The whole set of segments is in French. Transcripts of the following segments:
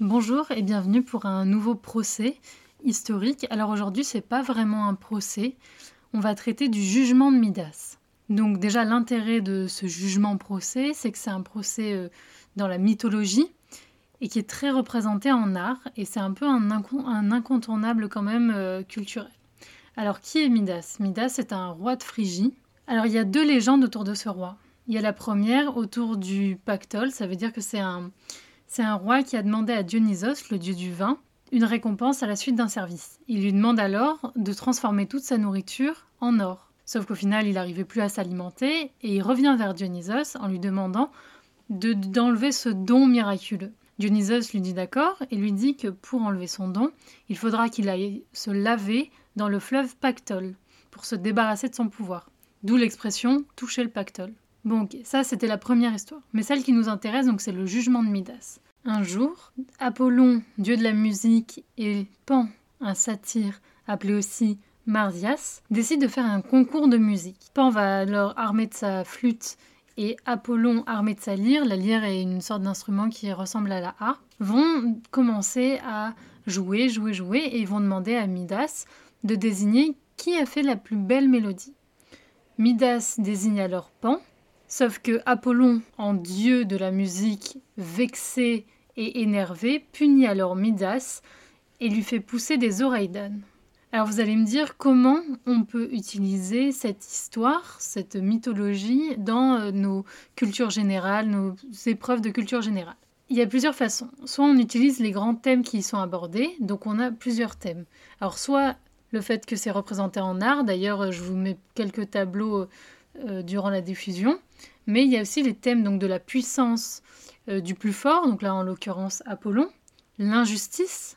Bonjour et bienvenue pour un nouveau procès historique. Alors aujourd'hui, c'est pas vraiment un procès. On va traiter du jugement de Midas. Donc déjà l'intérêt de ce jugement procès, c'est que c'est un procès euh, dans la mythologie et qui est très représenté en art et c'est un peu un, incontournable quand même euh, culturel. Alors qui est Midas? Midas est un roi de Phrygie. Alors il y a deux légendes autour de ce roi. Il y a la première autour du pactole, ça veut dire que c'est un, c'est un roi qui a demandé à Dionysos, le dieu du vin, une récompense à la suite d'un service. Il lui demande alors de transformer toute sa nourriture en or. Sauf qu'au final, il n'arrivait plus à s'alimenter et il revient vers Dionysos en lui demandant d'enlever ce don miraculeux. Dionysos lui dit d'accord et lui dit que pour enlever son don, il faudra qu'il aille se laver dans le fleuve Pactole pour se débarrasser de son pouvoir. D'où l'expression toucher le pactole. Bon, ça c'était la première histoire. Mais celle qui nous intéresse, donc, c'est le jugement de Midas. Un jour, Apollon, dieu de la musique, et Pan, un satyre appelé aussi Mardias, décident de faire un concours de musique. Pan va alors armer de sa flûte et Apollon, armé de sa lyre, la lyre est une sorte d'instrument qui ressemble à la harpe, vont commencer à jouer, jouer, jouer et vont demander à Midas de désigner qui a fait la plus belle mélodie. Midas désigne alors Pan, sauf que Apollon, en dieu de la musique, vexé et énervé, punit alors Midas et lui fait pousser des oreilles d'âne. Alors vous allez me dire comment on peut utiliser cette histoire, cette mythologie dans euh, nos cultures générales, nos épreuves de culture générale? Il y a plusieurs façons. Soit on utilise les grands thèmes qui y sont abordés, donc on a plusieurs thèmes. Alors soit le fait que c'est représenté en art, d'ailleurs je vous mets quelques tableaux euh, durant la diffusion, mais il y a aussi les thèmes donc de la puissance euh, du plus fort, donc là en l'occurrence Apollon, l'injustice,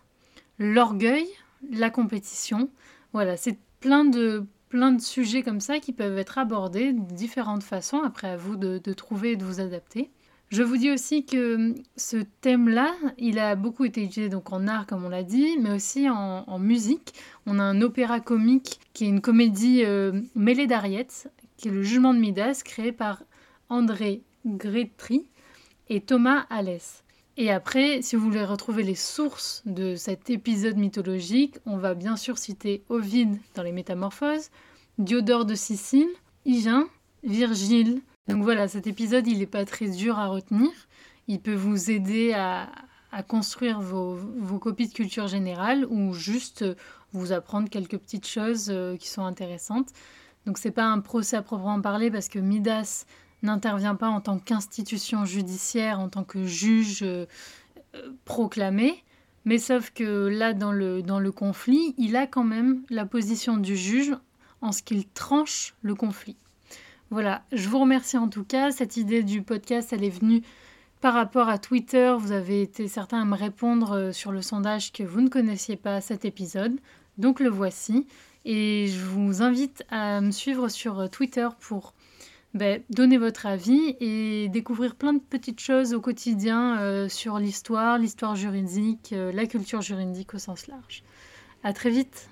l'orgueil, la compétition. Voilà, c'est plein de, plein de sujets comme ça qui peuvent être abordés de différentes façons. Après, à vous de, trouver et de vous adapter. Je vous dis aussi que ce thème-là, il a beaucoup été utilisé donc en art, comme on l'a dit, mais aussi en, musique. On a un opéra comique qui est une comédie euh, mêlée d'ariettes, qui est le Jugement de Midas, créé par André Gretry et Thomas Alès. Et après, si vous voulez retrouver les sources de cet épisode mythologique, on va bien sûr citer Ovide dans les Métamorphoses, Diodore de Sicile, Hygin, Virgile. Donc voilà, cet épisode, il n'est pas très dur à retenir. Il peut vous aider à, construire vos, copies de culture générale ou juste vous apprendre quelques petites choses euh, qui sont intéressantes. Donc c'est pas un procès à proprement parler parce que Midas n'intervient pas en tant qu'institution judiciaire, en tant que juge euh, proclamé, mais sauf que là, dans le, conflit, il a quand même la position du juge en ce qu'il tranche le conflit. Voilà, je vous remercie en tout cas. Cette idée du podcast, elle est venue par rapport à Twitter. Vous avez été certains à me répondre euh, sur le sondage que vous ne connaissiez pas cet épisode. Donc le voici. Et je vous invite à me suivre sur Twitter pour ben, donnez votre avis et découvrir plein de petites choses au quotidien euh, sur l'histoire, l'histoire juridique, euh, la culture juridique au sens large. À très vite